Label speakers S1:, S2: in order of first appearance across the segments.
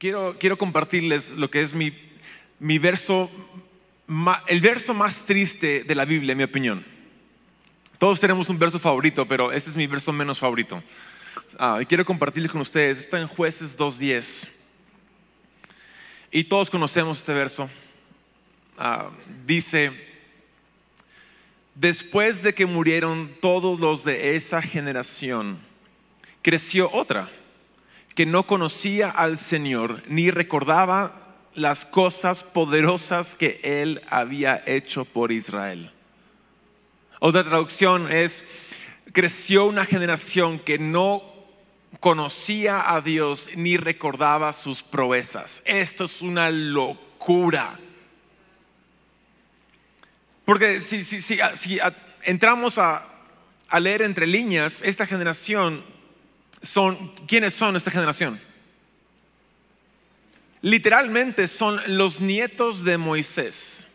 S1: quiero, quiero compartirles lo que es mi, mi verso, el verso más triste de la Biblia, en mi opinión. Todos tenemos un verso favorito, pero este es mi verso menos favorito. Ah, y quiero compartirles con ustedes. Está en Jueces 2.10. Y todos conocemos este verso. Ah, dice, después de que murieron todos los de esa generación, creció otra que no conocía al Señor ni recordaba las cosas poderosas que Él había hecho por Israel. Otra traducción es, creció una generación que no conocía a Dios ni recordaba sus proezas. Esto es una locura. Porque si, si, si, entramos a, a leer entre líneas, esta generación son, ¿quiénes son esta generación? Literalmente son los nietos de Moisés.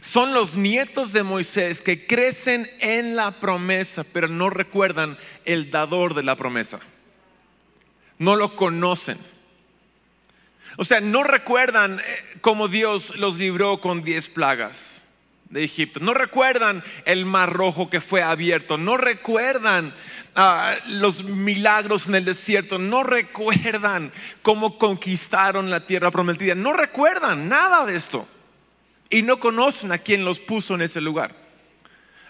S1: Son los nietos de Moisés que crecen en la promesa, pero no recuerdan el dador de la promesa. No lo conocen. O sea, no recuerdan eh, cómo Dios los libró con diez plagas de Egipto. No recuerdan el mar rojo que fue abierto. No recuerdan ah, los milagros en el desierto. No recuerdan cómo conquistaron la tierra prometida. No recuerdan nada de esto. Y no conocen a quien los puso en ese lugar.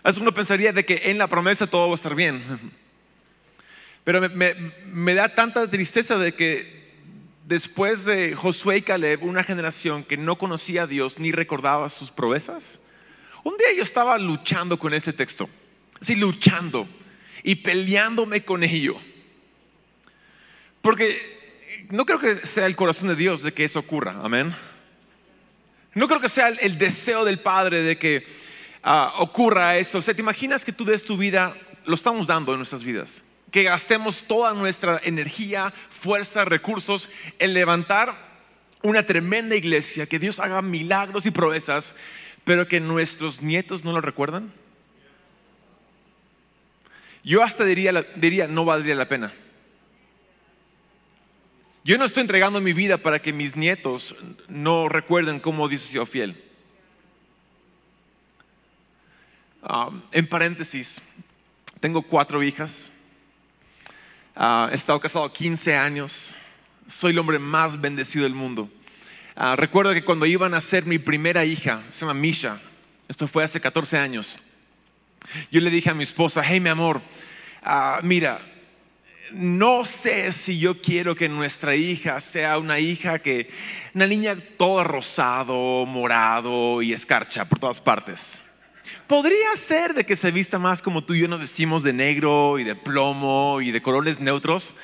S1: Así uno pensaría de que en la promesa todo va a estar bien. Pero me, me- da tanta tristeza de que después de Josué y Caleb, una generación que no conocía a Dios ni recordaba sus proezas, un día yo estaba luchando con este texto, así luchando y peleándome con ello. Porque no creo que sea el corazón de Dios de que eso ocurra, amén. No creo que sea el, deseo del Padre de que ah, ocurra eso. O sea, ¿te imaginas que tú des tu vida, lo estamos dando en nuestras vidas? Que gastemos toda nuestra energía, fuerza, recursos en levantar una tremenda iglesia, que Dios haga milagros y proezas, pero que nuestros nietos no lo recuerdan. Yo hasta diría, diría no valdría la pena. Yo no estoy entregando mi vida para que mis nietos no recuerden cómo Dios ha sido fiel. Ah, en paréntesis, tengo cuatro hijas. Ah, he estado casado 15 años. Soy el hombre más bendecido del mundo. Ah, recuerdo que cuando iban a ser mi primera hija, se llama Misha, esto fue hace 14 años, yo le dije a mi esposa, hey mi amor, ah, mira, no sé si yo quiero que nuestra hija sea una hija que, una niña toda rosado, morado y escarcha por todas partes. Podría ser de que se vista más como tú y yo nos vestimos de negro y de plomo y de colores neutros.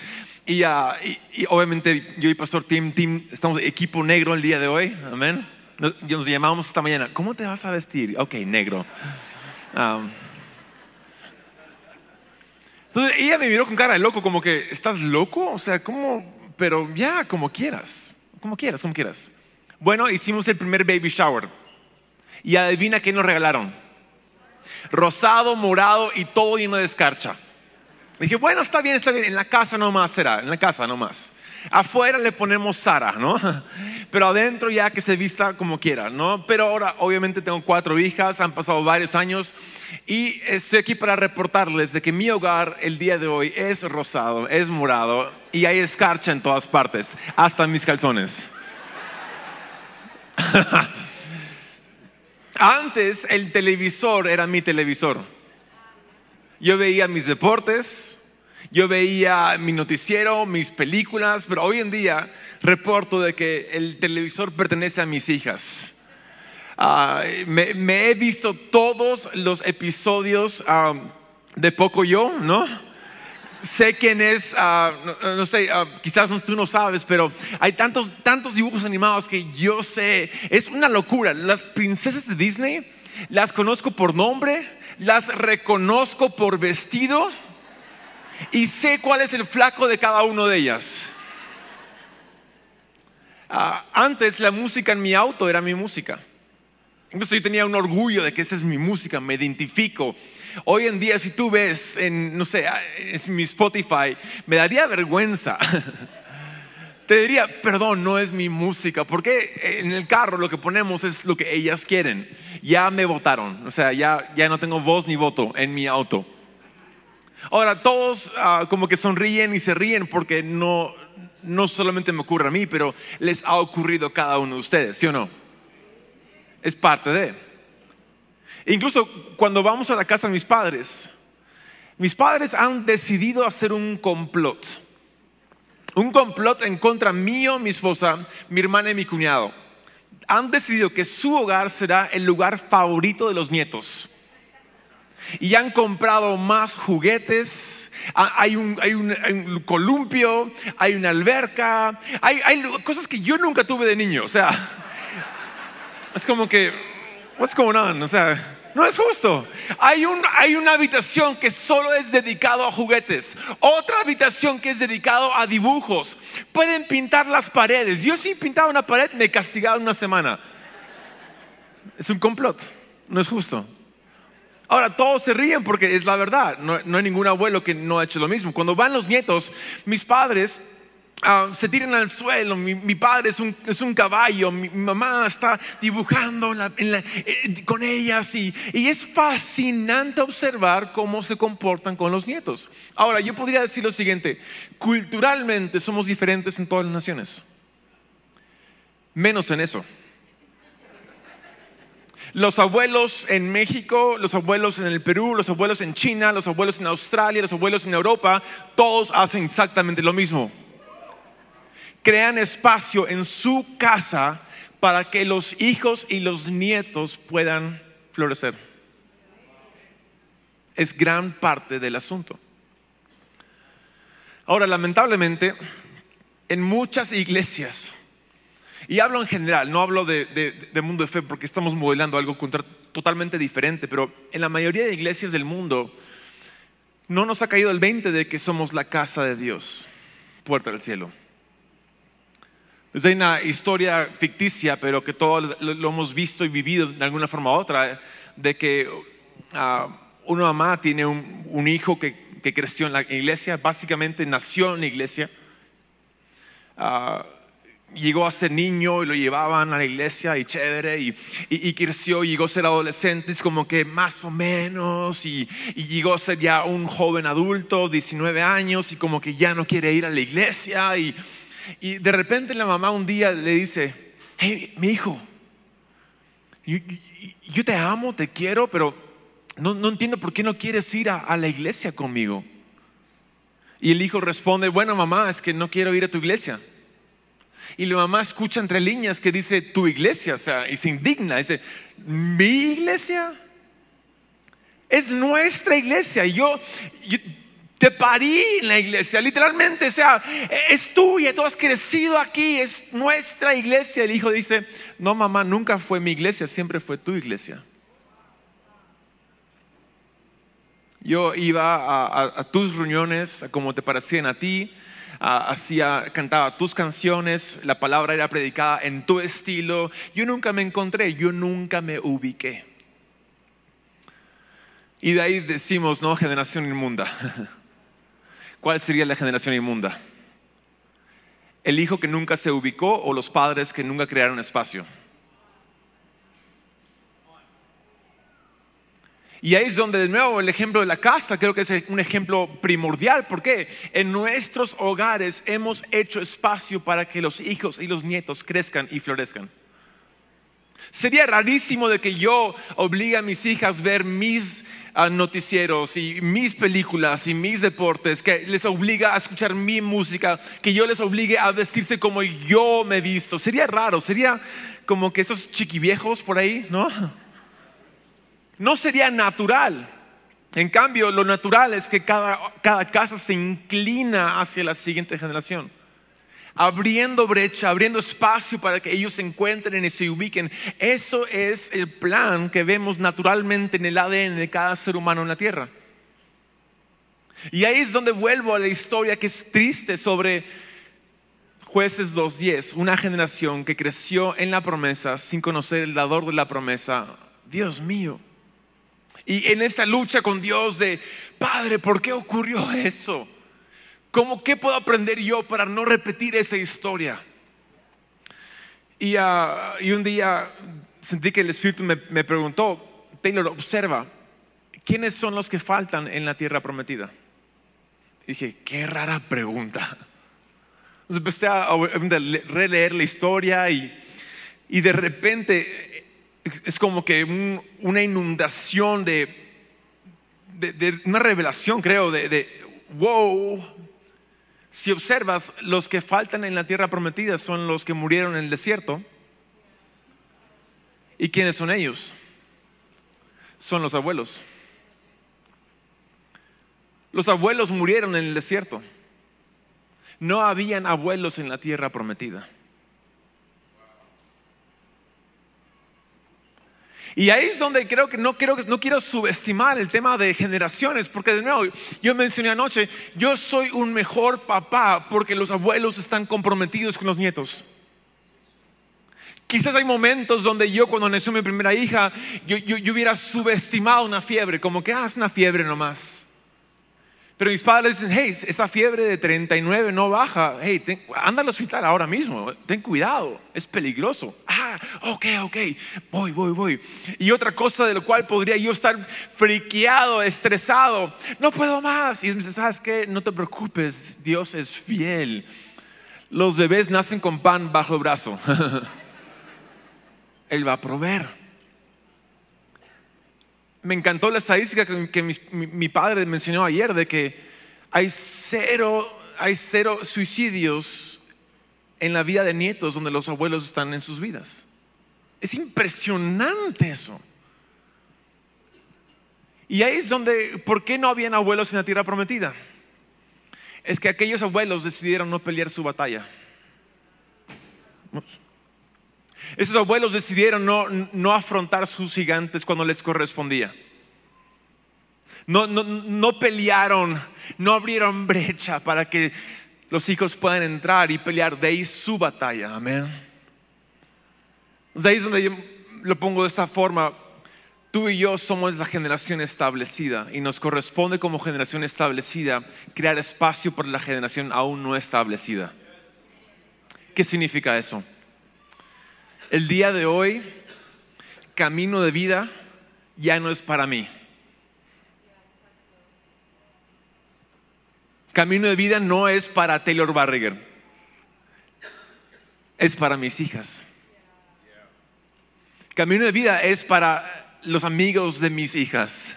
S1: Y, ah, y- obviamente yo y Pastor Tim, Tim estamos equipo negro el día de hoy. Amén. Nos, nos llamamos esta mañana. ¿Cómo te vas a vestir? Ok, negro. Entonces ella me miró con cara de loco, como que, ¿estás loco? O sea, ¿cómo? Pero ya, como quieras, como quieras, como quieras. Bueno, hicimos el primer baby shower. Y adivina qué nos regalaron. Rosado, morado y todo lleno de escarcha. Dije, bueno, está bien, está bien, en la casa nomás será, en la casa nomás. Afuera le ponemos Sara, ¿no? Pero adentro ya que se vista como quiera, ¿no? Pero ahora, obviamente, tengo cuatro hijas, han pasado varios años y estoy aquí para reportarles de que mi hogar el día de hoy es rosado, es morado y hay escarcha en todas partes, hasta en mis calzones. Antes el televisor era mi televisor. Yo veía mis deportes, yo veía mi noticiero, mis películas, pero hoy en día reporto de que el televisor pertenece a mis hijas. Ah, me, he visto todos los episodios ah, de Poco Yo, ¿no? Sé quién es, ah, no, sé, quizás no- tú no sabes, pero hay tantos, tantos dibujos animados que yo sé. Es una locura. Las princesas de Disney las conozco por nombre, las reconozco por vestido y sé cuál es el flaco de cada uno de ellas. Ah, antes la música en mi auto era mi música. Incluso yo tenía un orgullo de que esa es mi música, me identifico. Hoy en día, si tú ves en, no sé, en mi Spotify, me daría vergüenza. Te diría, perdón, no es mi música, porque en el carro lo que ponemos es lo que ellas quieren. Ya me votaron, o sea, ya, ya no tengo voz ni voto en mi auto. Ahora, todos ah, como que sonríen y se ríen porque no, no solamente me ocurre a mí, pero les ha ocurrido a cada uno de ustedes, ¿sí o no? Es parte de. Incluso cuando vamos a la casa de mis padres, mis padres han decidido hacer un complot. Un complot en contra mío, mi esposa, mi hermana y mi cuñado. Han decidido que su hogar será el lugar favorito de los nietos. Y han comprado más juguetes, hay un, hay un, columpio, hay una alberca, hay, hay, cosas que yo nunca tuve de niño. O sea, es como que, what's going on? O sea, no es justo. Hay, un, hay una habitación que solo es dedicado a juguetes. Otra habitación que es dedicado a dibujos. Pueden pintar las paredes. Yo si pintaba una pared me castigaba una semana. Es un complot. No es justo. Ahora, todos se ríen porque es la verdad. No, no hay ningún abuelo que no ha hecho lo mismo. Cuando van los nietos, mis padres Ah, se tiran al suelo, mi, padre es un, es un, caballo, mi, mamá está dibujando eh, con ellas y, y, es fascinante observar cómo se comportan con los nietos. Ahora, yo podría decir lo siguiente, culturalmente somos diferentes en todas las naciones, menos en eso. Los abuelos en México, los abuelos en el Perú, los abuelos en China, los abuelos en Australia, los abuelos en Europa, todos hacen exactamente lo mismo crean espacio en su casa para que los hijos y los nietos puedan florecer. Es gran parte del asunto. Ahora, lamentablemente, en muchas iglesias, y hablo en general, no hablo de, mundo de fe porque estamos modelando algo totalmente diferente, pero en la mayoría de iglesias del mundo no nos ha caído el 20 de que somos la casa de Dios, puerta del cielo. Hay una historia ficticia, pero que todos lo, hemos visto y vivido de alguna forma u otra, de que uh, una mamá tiene un, hijo que, creció en la iglesia, básicamente nació en la iglesia, ah, llegó a ser niño y lo llevaban a la iglesia y chévere, y, y, creció, llegó a ser adolescente, es como que más o menos, y, y, llegó a ser ya un joven adulto, 19 años, y como que ya no quiere ir a la iglesia, y y de repente la mamá un día le dice, hey, mi hijo, yo, te amo, te quiero, pero no, entiendo por qué no quieres ir a, la iglesia conmigo. Y el hijo responde, bueno mamá, es que no quiero ir a tu iglesia. Y la mamá escucha entre líneas que dice tu iglesia, o sea, y se indigna, dice, ¿mi iglesia? Es nuestra iglesia. Y yo, te parí en la iglesia, literalmente, o sea, es tuya, tú has crecido aquí, es nuestra iglesia. El hijo dice, no mamá, nunca fue mi iglesia, siempre fue tu iglesia. Yo iba a, tus reuniones, como te parecían a ti, hacía, cantaba tus canciones, la palabra era predicada en tu estilo. Yo nunca me encontré, yo nunca me ubiqué. Y de ahí decimos, no, generación inmunda. ¿cuál sería la generación inmunda? ¿El hijo que nunca se ubicó o los padres que nunca crearon espacio? Y ahí es donde de nuevo el ejemplo de la casa creo que es un ejemplo primordial. porque En nuestros hogares hemos hecho espacio para que los hijos y los nietos crezcan y florezcan. Sería rarísimo de que yo obligue a mis hijas a ver mis ah, noticieros y mis películas y mis deportes, que les obliga a escuchar mi música, que yo les obligue a vestirse como yo me he visto. Sería raro, sería como que esos chiquiviejos por ahí, ¿no? No sería natural. En cambio, lo natural es que cada, cada casa se inclina hacia la siguiente generación abriendo brecha, abriendo espacio para que ellos se encuentren y se ubiquen. Eso es el plan que vemos naturalmente en el ADN de cada ser humano en la tierra. Y ahí es donde vuelvo a la historia que es triste sobre Jueces 2.10, una generación que creció en la promesa sin conocer el dador de la promesa. Dios mío. Y en esta lucha con Dios de, Padre, ¿por qué ocurrió eso? ¿Cómo qué puedo aprender yo para no repetir esa historia? Y, ah, un día sentí que el Espíritu me, preguntó, Taylor, observa, ¿quiénes son los que faltan en la tierra prometida? Y dije, qué rara pregunta. Entonces empecé a releer la historia y, y de repente es como que una inundación de, una revelación, creo, de, wow. Si observas, los que faltan en la tierra prometida son los que murieron en el desierto. ¿Y quiénes son ellos? Son los abuelos. Los abuelos murieron en el desierto. No habían abuelos en la tierra prometida. Y ahí es donde creo que no, quiero, subestimar el tema de generaciones, porque de nuevo, yo mencioné anoche, yo soy un mejor papá porque los abuelos están comprometidos con los nietos. Quizás hay momentos donde yo cuando nació mi primera hija, yo, yo hubiera subestimado una fiebre, como que, ah, es una fiebre nomás. Pero mis padres dicen, hey, esa fiebre de 39 no baja, hey, anda al hospital ahora mismo, ten cuidado, es peligroso. Ah, ok, ok, voy, voy, voy. Y otra cosa de lo cual podría yo estar friqueado, estresado, no puedo más. Y dice, ¿sabes qué? No te preocupes, Dios es fiel. Los bebés nacen con pan bajo el brazo. Él va a proveer me encantó la estadística que, mi, padre mencionó ayer de que hay cero, hay cero suicidios en la vida de nietos donde los abuelos están en sus vidas. Es impresionante eso. Y ahí es donde, ¿por qué no habían abuelos en la tierra prometida? Es que aquellos abuelos decidieron no pelear su batalla. Esos abuelos decidieron no, afrontar sus gigantes cuando les correspondía. No, no, pelearon, no abrieron brecha para que los hijos puedan entrar y pelear de ahí su batalla. Amén. De ahí es donde yo lo pongo de esta forma. Tú y yo somos la generación establecida y nos corresponde como generación establecida crear espacio para la generación aún no establecida. ¿Qué significa eso? El día de hoy, camino de vida ya no es para mí. Camino de vida no es para Taylor Barriger, es para mis hijas. Camino de vida es para los amigos de mis hijas.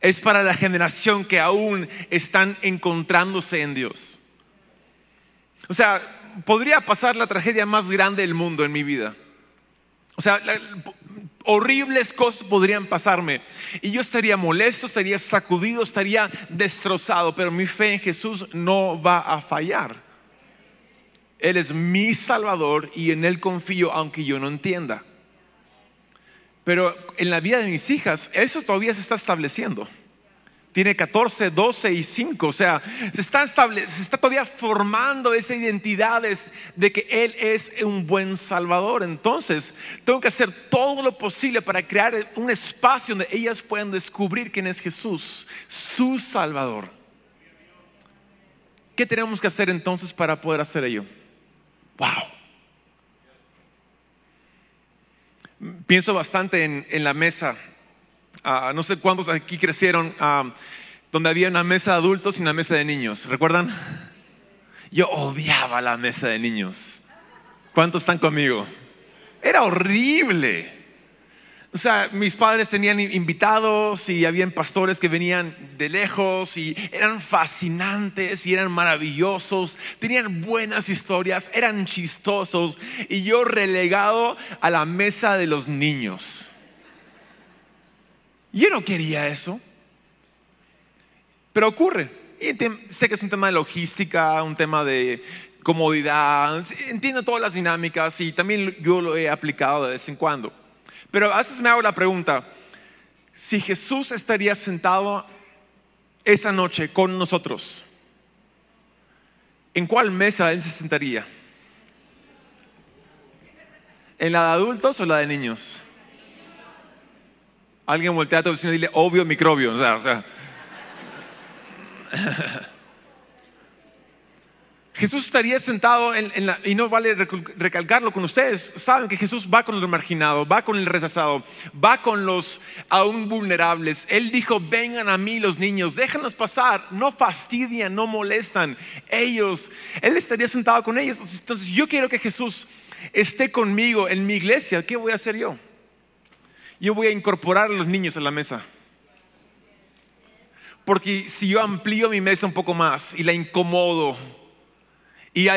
S1: Es para la generación que aún están encontrándose en Dios. O sea, podría pasar la tragedia más grande del mundo en mi vida. O sea, horribles cosas podrían pasarme. Y yo estaría molesto, estaría sacudido, estaría destrozado. Pero mi fe en Jesús no va a fallar. Él es mi Salvador y en Él confío aunque yo no entienda. Pero en la vida de mis hijas, eso todavía se está estableciendo tiene 14, 12 y 5. O sea, se está, se está todavía formando esa identidad de que Él es un buen Salvador. Entonces, tengo que hacer todo lo posible para crear un espacio donde ellas puedan descubrir quién es Jesús, su Salvador. ¿Qué tenemos que hacer entonces para poder hacer ello? Wow. Pienso bastante en la mesa No sé cuántos aquí crecieron ah, donde había una mesa de adultos y una mesa de niños. ¿Recuerdan? Yo odiaba la mesa de niños. ¿Cuántos están conmigo? Era horrible. O sea, mis padres tenían invitados y habían pastores que venían de lejos y eran fascinantes y eran maravillosos, tenían buenas historias, eran chistosos y yo relegado a la mesa de los niños. Yo no quería eso. Pero ocurre. Y sé que es un tema de logística, un tema de comodidad. Entiendo todas las dinámicas y también yo lo he aplicado de vez en cuando. Pero a veces me hago la pregunta, si Jesús estaría sentado esa noche con nosotros, ¿en cuál mesa Él se sentaría? ¿En la de adultos o la de niños? Alguien voltea a tu vecino y dile, obvio microbio. O sea, o sea. Jesús estaría sentado en, la, y no vale recalcarlo con ustedes. Saben que Jesús va con el marginado, va con el rechazado, va con los aún vulnerables. Él dijo, vengan a mí los niños, déjenlos pasar, no fastidian, no molestan. Ellos, Él estaría sentado con ellos. Entonces yo quiero que Jesús esté conmigo en mi iglesia. ¿Qué voy a hacer yo? Yo voy a incorporar a los niños a la mesa. Porque si yo amplío mi mesa un poco más y la incomodo, y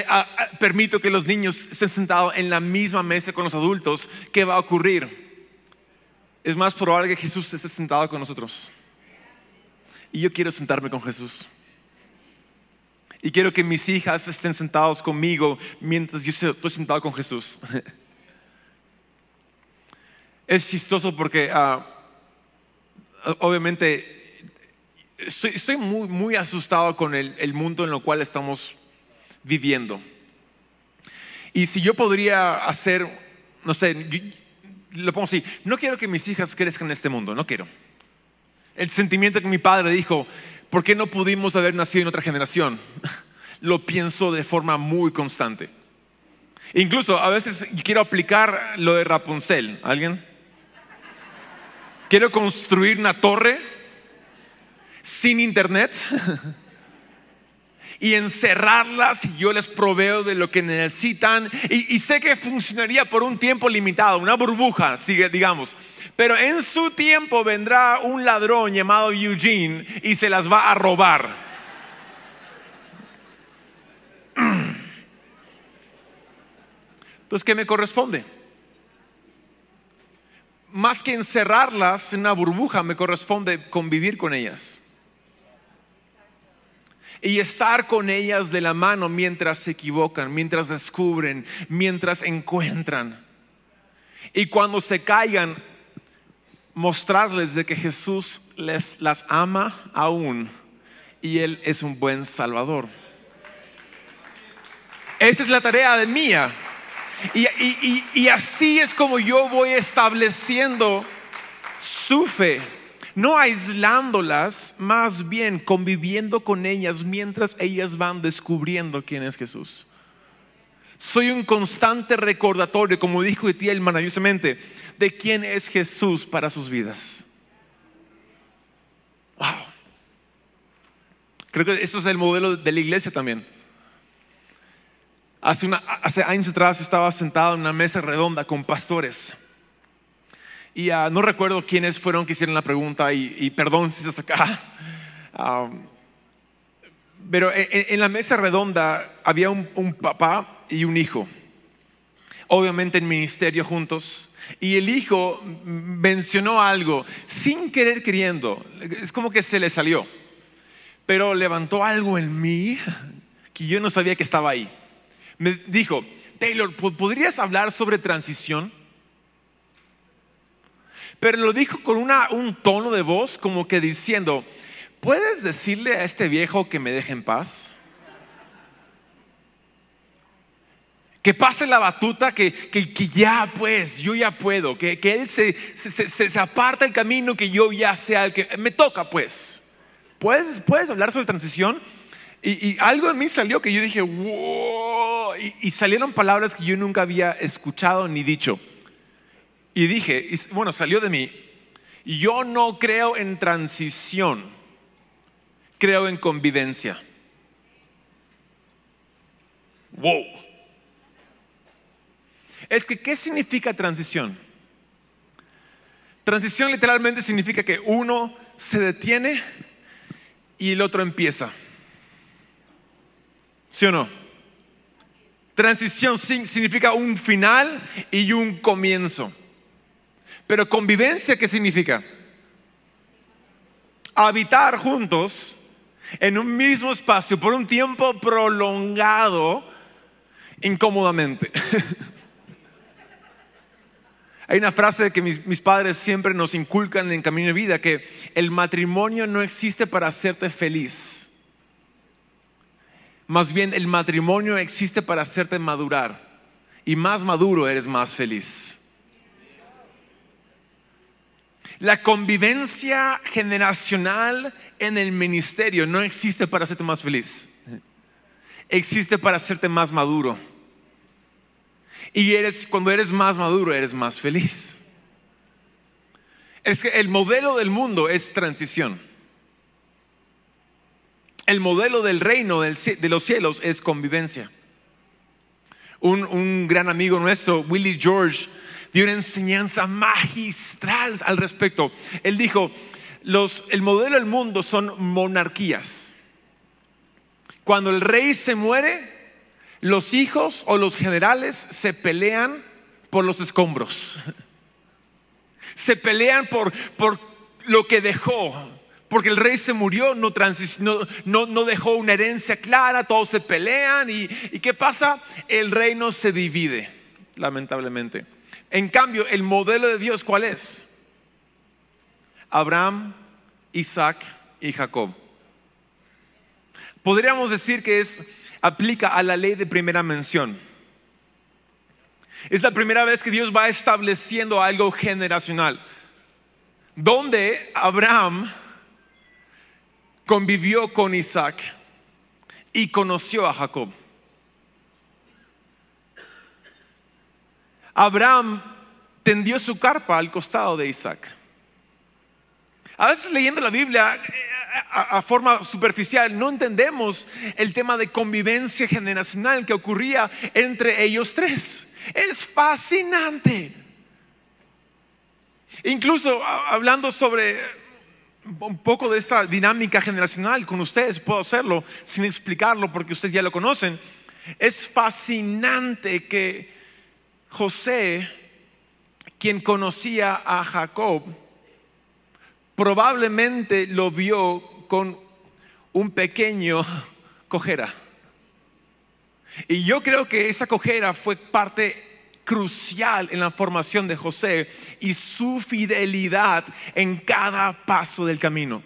S1: permito que los niños estén sentados en la misma mesa con los adultos, ¿qué va a ocurrir? Es más probable que Jesús esté sentado con nosotros. Y yo quiero sentarme con Jesús. Y quiero que mis hijas estén sentados conmigo mientras yo estoy sentado con Jesús. Es chistoso porque ah, obviamente estoy, muy, asustado con el, el mundo en el cual estamos viviendo. Y si yo podría hacer, no sé, lo pongo así, no quiero que mis hijas crezcan en este mundo, no quiero. El sentimiento que mi padre dijo, ¿por qué no pudimos haber nacido en otra generación? Lo pienso de forma muy constante. Incluso a veces quiero aplicar lo de Rapunzel. ¿Alguien? Quiero construir una torre sin internet y encerrarlas y yo les proveo de lo que necesitan y, sé que funcionaría por un tiempo limitado, una burbuja, digamos. Pero en su tiempo vendrá un ladrón llamado Eugene y se las va a robar. Entonces, ¿qué me corresponde? Más que encerrarlas en una burbuja, me corresponde convivir con ellas y estar con ellas de la mano mientras se equivocan, mientras descubren, mientras encuentran. Y cuando se caigan, mostrarles de que Jesús les las ama aún y Él es un buen Salvador. Esa es la tarea de mía. Y, así es como yo voy estableciendo su fe no aislándolas, más bien conviviendo con ellas mientras ellas van descubriendo quién es Jesús. Soy un constante recordatorio, como dijo Etiel maravillosamente, de quién es Jesús para sus vidas. Wow. Creo que eso es el modelo de la iglesia también. Hace, hace años atrás estaba sentado en una mesa redonda con pastores y ah, no recuerdo quiénes fueron que hicieron la pregunta y, perdón si se acá. pero en, la mesa redonda había un, papá y un hijo, obviamente en ministerio juntos. Y el hijo mencionó algo sin querer queriendo, es como que se le salió, pero levantó algo en mí que yo no sabía que estaba ahí. Me dijo, Taylor, ¿podrías hablar sobre transición? pero lo dijo con un tono de voz como que diciendo, ¿puedes decirle a este viejo que me deje en paz? Que pase la batuta, que, ya pues, yo ya puedo, que, él se, se, aparta el camino, que yo ya sea el que me toca pues. ¿Puedes, puedes hablar sobre transición? Y, algo en mí salió que yo dije, wow, y salieron palabras que yo nunca había escuchado ni dicho. Y dije, bueno, salió de mí, yo no creo en transición, creo en convivencia. Wow. Es que, ¿qué significa transición? Transición literalmente significa que uno se detiene y el otro empieza. ¿Sí o no? Transición significa un final y un comienzo. Pero convivencia, ¿qué significa? Habitar juntos en un mismo espacio por un tiempo prolongado incómodamente. Hay una frase que mis, mis, padres siempre nos inculcan en Camino de Vida, que el matrimonio no existe para hacerte feliz. Más bien el matrimonio existe para hacerte madurar y más maduro eres más feliz. La convivencia generacional en el ministerio no existe para hacerte más feliz. Existe para hacerte más maduro. Y eres, cuando eres más maduro, eres más feliz. Es que el modelo del mundo es transición. El modelo del reino de los cielos es convivencia. Un, un gran amigo nuestro, Willie George, dio una enseñanza magistral al respecto. Él dijo, los, el modelo del mundo son monarquías. Cuando el rey se muere, los hijos o los generales se pelean por los escombros. Se pelean por, por lo que dejó. Porque el rey se murió, no, no, no, dejó una herencia clara, todos se pelean. Y, ¿Y qué pasa? El reino se divide, lamentablemente. En cambio, el modelo de Dios, ¿cuál es? Abraham, Isaac y Jacob. Podríamos decir que es, aplica a la ley de primera mención. Es la primera vez que Dios va estableciendo algo generacional, donde Abraham convivió con Isaac y conoció a Jacob. Abraham tendió su carpa al costado de Isaac. A veces leyendo la Biblia eh, a, forma superficial no entendemos el tema de convivencia generacional que ocurría entre ellos tres. Es fascinante. Incluso hablando sobre un poco de esta dinámica generacional con ustedes, puedo hacerlo sin explicarlo porque ustedes ya lo conocen. Es fascinante que José, quien conocía a Jacob, probablemente lo vio con un pequeño cojera. Y yo creo que esa cojera fue parte crucial en la formación de José y su fidelidad en cada paso del camino.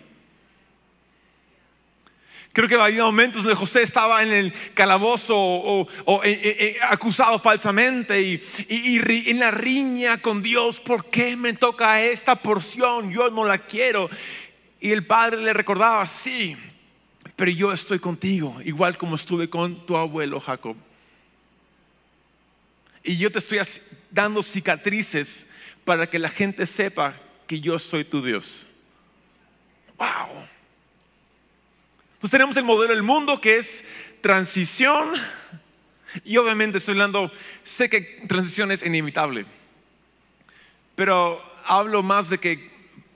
S1: Creo que había momentos donde José estaba en el calabozo o, eh, eh, eh, acusado falsamente y, y, en la riña con Dios, ¿por qué me toca esta porción? Yo no la quiero. Y el padre le recordaba, sí, pero yo estoy contigo, igual como estuve con tu abuelo Jacob. Y yo te estoy dando cicatrices para que la gente sepa que yo soy tu Dios. Wow. Pues tenemos el modelo del mundo que es transición. Y obviamente estoy hablando, sé que transición es inevitable. Pero hablo más de que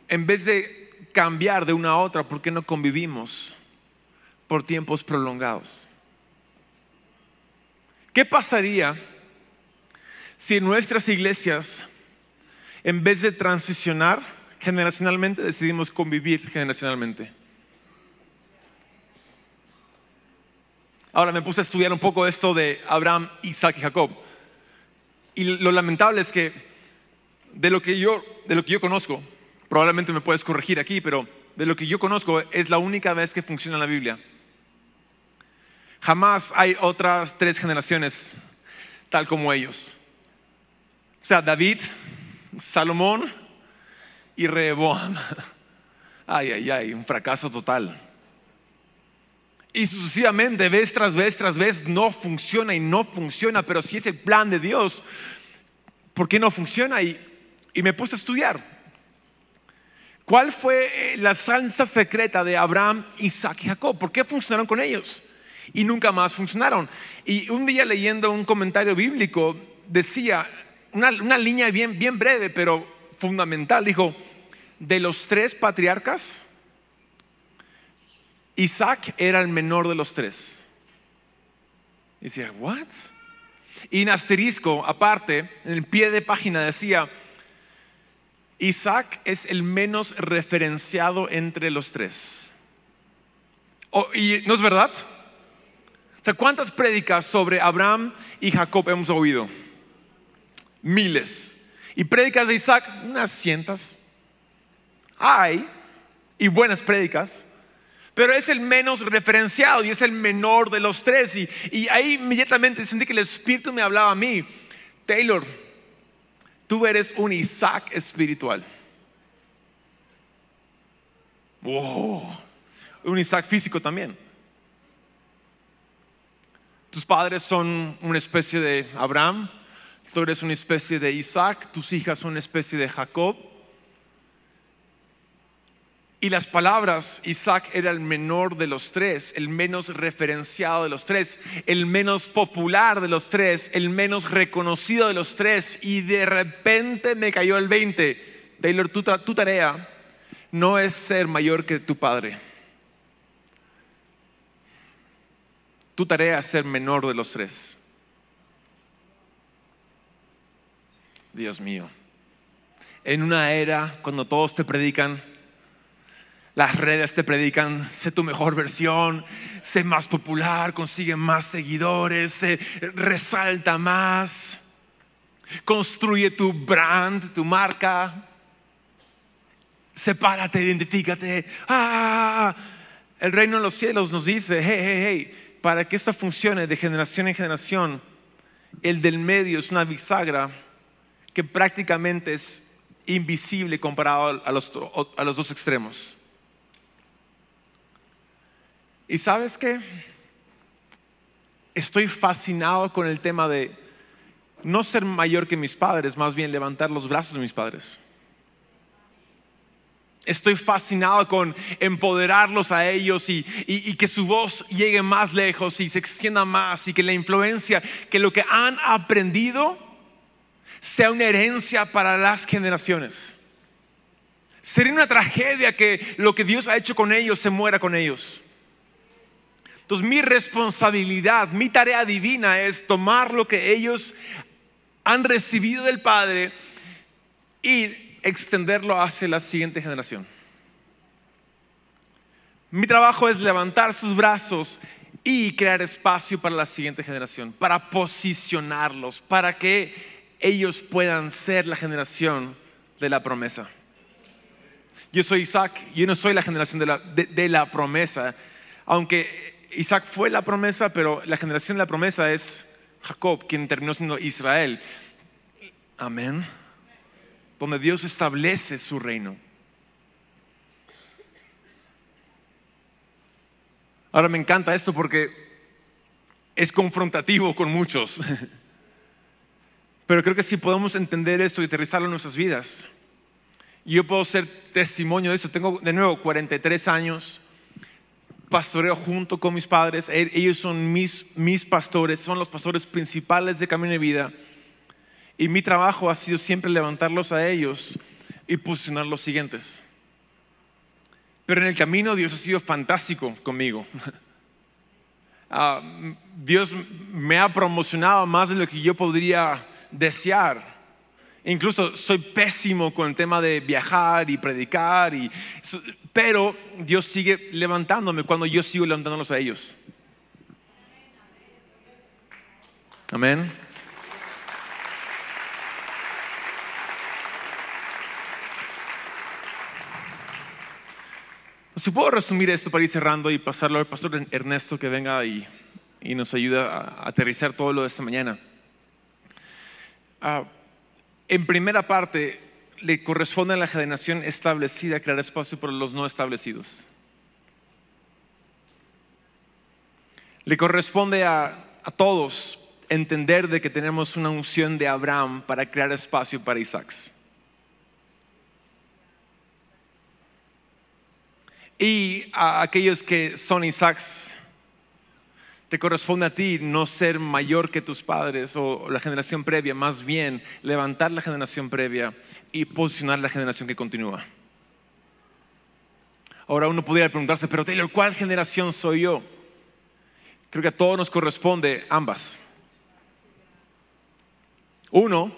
S1: en vez de cambiar de una a otra, ¿por qué no convivimos por tiempos prolongados? ¿Qué pasaría si en nuestras iglesias, en vez de transicionar generacionalmente, decidimos convivir generacionalmente? Ahora me puse a estudiar un poco esto de Abraham, Isaac y Jacob. Y lo lamentable es que de lo que yo, de lo que yo conozco, probablemente me puedes corregir aquí, pero de lo que yo conozco es la única vez que funciona la Biblia. Jamás hay otras tres generaciones tal como ellos. O sea, David, Salomón y Rehoboam. Ay, ay, ay, un fracaso total. Y sucesivamente, vez tras vez tras vez, no funciona y no funciona, pero si es el plan de Dios, ¿por qué no funciona? Y, y me puse a estudiar. ¿Cuál fue eh, la salsa secreta de Abraham, Isaac y Jacob? ¿Por qué funcionaron con ellos? Y nunca más funcionaron. Y un día leyendo un comentario bíblico, decía, una, una línea bien, bien breve, pero fundamental, dijo, de los tres patriarcas, Isaac era el menor de los tres. Y decía, ¿what? Y en asterisco, aparte, en el pie de página decía, Isaac es el menos referenciado entre los tres. Oh, ¿Y no es verdad? O sea, ¿cuántas prédicas sobre Abraham y Jacob hemos oído? Miles. ¿Y prédicas de Isaac? Unas cientas. Hay, y buenas prédicas, pero es el menos referenciado y es el menor de los tres. Y, ahí inmediatamente sentí que el Espíritu me hablaba a mí. Taylor, tú eres un Isaac espiritual. Un Isaac físico también. Tus padres son una especie de Abraham, tú eres una especie de Isaac, tus hijas son una especie de Jacob. Y las palabras, Isaac era el menor de los tres, el menos referenciado de los tres, el menos popular de los tres, el menos reconocido de los tres. Y de repente me cayó el 20. Taylor, tu, tu tarea no es ser mayor que tu padre. Tu tarea es ser menor de los tres. Dios mío. En una era cuando todos te predican, las redes te predican, sé tu mejor versión, sé más popular, consigue más seguidores, resalta más, construye tu brand, tu marca, sepárate, identifícate. Ah, el reino de los cielos nos dice, hey, hey, hey, para que esto funcione de generación en generación, el del medio es una bisagra que prácticamente es invisible comparado a los, a los dos extremos. ¿Y sabes qué? Estoy fascinado con el tema de no ser mayor que mis padres, más bien levantar los brazos de mis padres. Estoy fascinado con empoderarlos a ellos y, que su voz llegue más lejos y se extienda más y que la influencia, que lo que han aprendido sea una herencia para las generaciones. Sería una tragedia que lo que Dios ha hecho con ellos se muera con ellos. Entonces mi responsabilidad, mi tarea divina es tomar lo que ellos han recibido del Padre y extenderlo hacia la siguiente generación. Mi trabajo es levantar sus brazos y crear espacio para la siguiente generación, para posicionarlos, para que ellos puedan ser la generación de la promesa. Yo soy Isaac, yo no soy la generación de la, de la promesa, aunque Isaac fue la promesa, pero la generación de la promesa es Jacob, quien terminó siendo Israel. Amén donde Dios establece su reino. Ahora me encanta esto porque es confrontativo con muchos. Pero creo que si podemos entender esto y aterrizarlo en nuestras vidas, yo puedo ser testimonio de eso. Tengo de nuevo 43 años, pastoreo junto con mis padres. E-, ellos son mis, mis pastores, son los pastores principales de Camino de Vida. Y mi trabajo ha sido siempre levantarlos a ellos y posicionar los siguientes. Pero en el camino Dios ha sido fantástico conmigo. Ah, Dios me ha promocionado más de lo que yo podría desear. Incluso soy pésimo con el tema de viajar y predicar, y, pero Dios sigue levantándome cuando yo sigo levantándolos a ellos. Amén. Si puedo resumir esto para ir cerrando y pasarlo al pastor Ernesto que venga y, nos ayuda a aterrizar todo lo de esta mañana. Ah, en primera parte, le corresponde a la generación establecida crear espacio para los no establecidos. Le corresponde a, a todos entender de que tenemos una unción de Abraham para crear espacio para Isaac. Y a aquellos que son Isaacs, te corresponde a ti no ser mayor que tus padres o la generación previa, más bien levantar la generación previa y posicionar la generación que continúa. Ahora uno podría preguntarse, pero Taylor, ¿cuál generación soy yo? Creo que a todos nos corresponde ambas. Uno,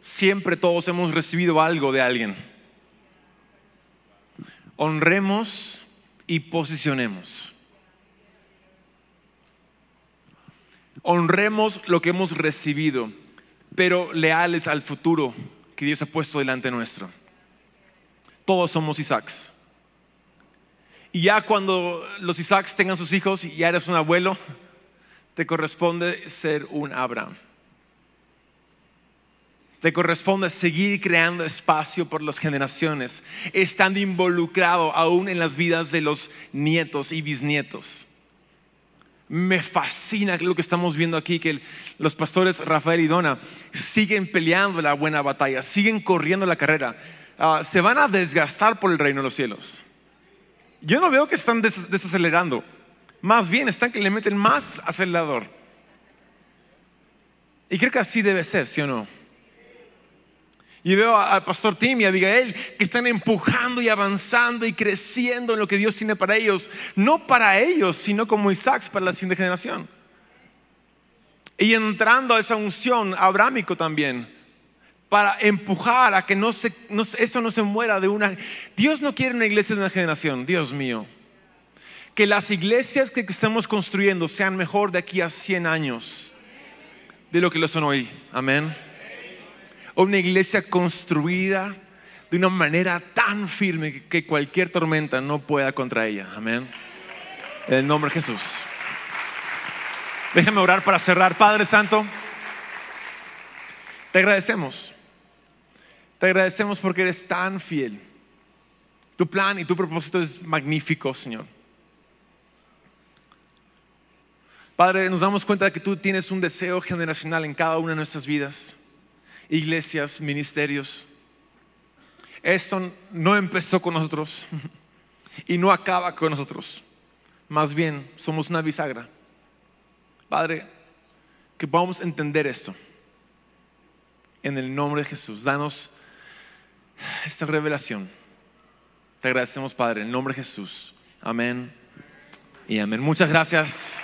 S1: siempre todos hemos recibido algo de alguien. Honremos y posicionemos. Honremos lo que hemos recibido, pero leales al futuro que Dios ha puesto delante nuestro. Todos somos Isaacs. Y ya cuando los Isaacs tengan sus hijos y ya eres un abuelo, te corresponde ser un Abraham. te corresponde seguir creando espacio por las generaciones, estando involucrado aún en las vidas de los nietos y bisnietos. Me fascina lo que estamos viendo aquí, que los pastores Rafael y Dona siguen peleando la buena batalla, siguen corriendo la carrera, ah, se van a desgastar por el reino de los cielos. Yo no veo que están desacelerando, más bien están que le meten más acelerador. Y creo que así debe ser, ¿sí o no? Y veo al pastor Tim y a Abigail que están empujando y avanzando y creciendo en lo que Dios tiene para ellos. No para ellos, sino como Isaac para la siguiente generación. Y entrando a esa unción abrámico también, para empujar a que no se, eso no se muera de una... Dios no quiere una iglesia de una generación, Dios mío. Que las iglesias que estamos construyendo sean mejor de aquí a 100 años de lo que lo son hoy. Amén una iglesia construida de una manera tan firme que cualquier tormenta no pueda contra ella. Amén. En el nombre de Jesús. Déjame orar para cerrar. Padre Santo, te agradecemos. Te agradecemos porque eres tan fiel. Tu plan y tu propósito es magnífico, Señor. Padre, nos damos cuenta de que tú tienes un deseo generacional en cada una de nuestras vidas iglesias, ministerios. Esto no empezó con nosotros y no acaba con nosotros. Más bien, somos una bisagra. Padre, que podamos entender esto. En el nombre de Jesús, danos esta revelación. Te agradecemos, Padre, en el nombre de Jesús. Amén y amén. Muchas gracias.